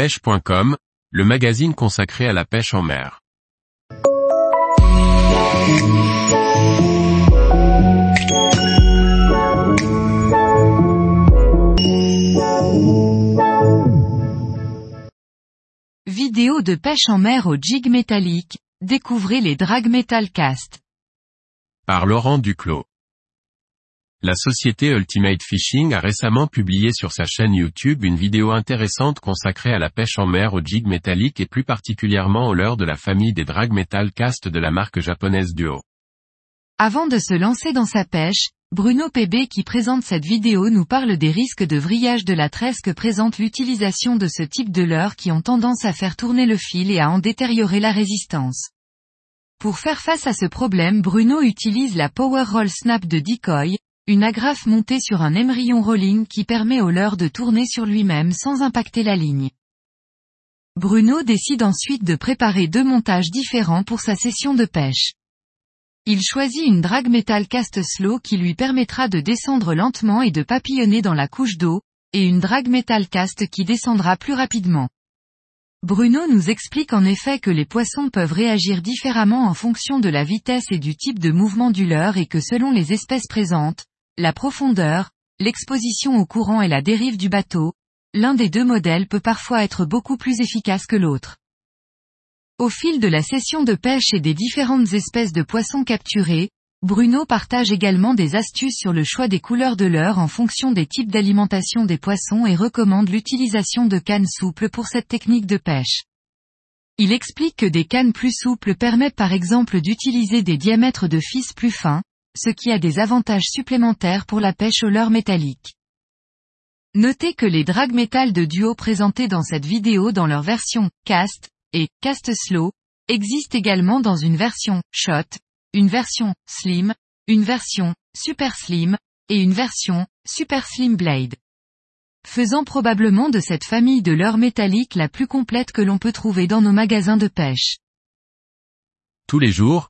pêche.com, le magazine consacré à la pêche en mer. Vidéo de pêche en mer au jig métallique, découvrez les drag metal cast. Par Laurent Duclos. La société Ultimate Fishing a récemment publié sur sa chaîne YouTube une vidéo intéressante consacrée à la pêche en mer au jig métallique et plus particulièrement au leurre de la famille des drag metal cast de la marque japonaise Duo. Avant de se lancer dans sa pêche, Bruno PB qui présente cette vidéo nous parle des risques de vrillage de la tresse que présente l'utilisation de ce type de leurre qui ont tendance à faire tourner le fil et à en détériorer la résistance. Pour faire face à ce problème Bruno utilise la Power Roll Snap de Decoy, une agrafe montée sur un émerillon rolling qui permet au leurre de tourner sur lui-même sans impacter la ligne. Bruno décide ensuite de préparer deux montages différents pour sa session de pêche. Il choisit une drag metal cast slow qui lui permettra de descendre lentement et de papillonner dans la couche d'eau, et une drag metal cast qui descendra plus rapidement. Bruno nous explique en effet que les poissons peuvent réagir différemment en fonction de la vitesse et du type de mouvement du leurre et que selon les espèces présentes, la profondeur, l'exposition au courant et la dérive du bateau, l'un des deux modèles peut parfois être beaucoup plus efficace que l'autre. Au fil de la session de pêche et des différentes espèces de poissons capturés, Bruno partage également des astuces sur le choix des couleurs de leurre en fonction des types d'alimentation des poissons et recommande l'utilisation de cannes souples pour cette technique de pêche. Il explique que des cannes plus souples permettent par exemple d'utiliser des diamètres de fils plus fins, ce qui a des avantages supplémentaires pour la pêche au leurre métallique. Notez que les drag métal de duo présentés dans cette vidéo dans leur version cast et cast slow existent également dans une version shot, une version slim, une version super slim et une version super slim blade. Faisant probablement de cette famille de leurre métallique la plus complète que l'on peut trouver dans nos magasins de pêche. Tous les jours,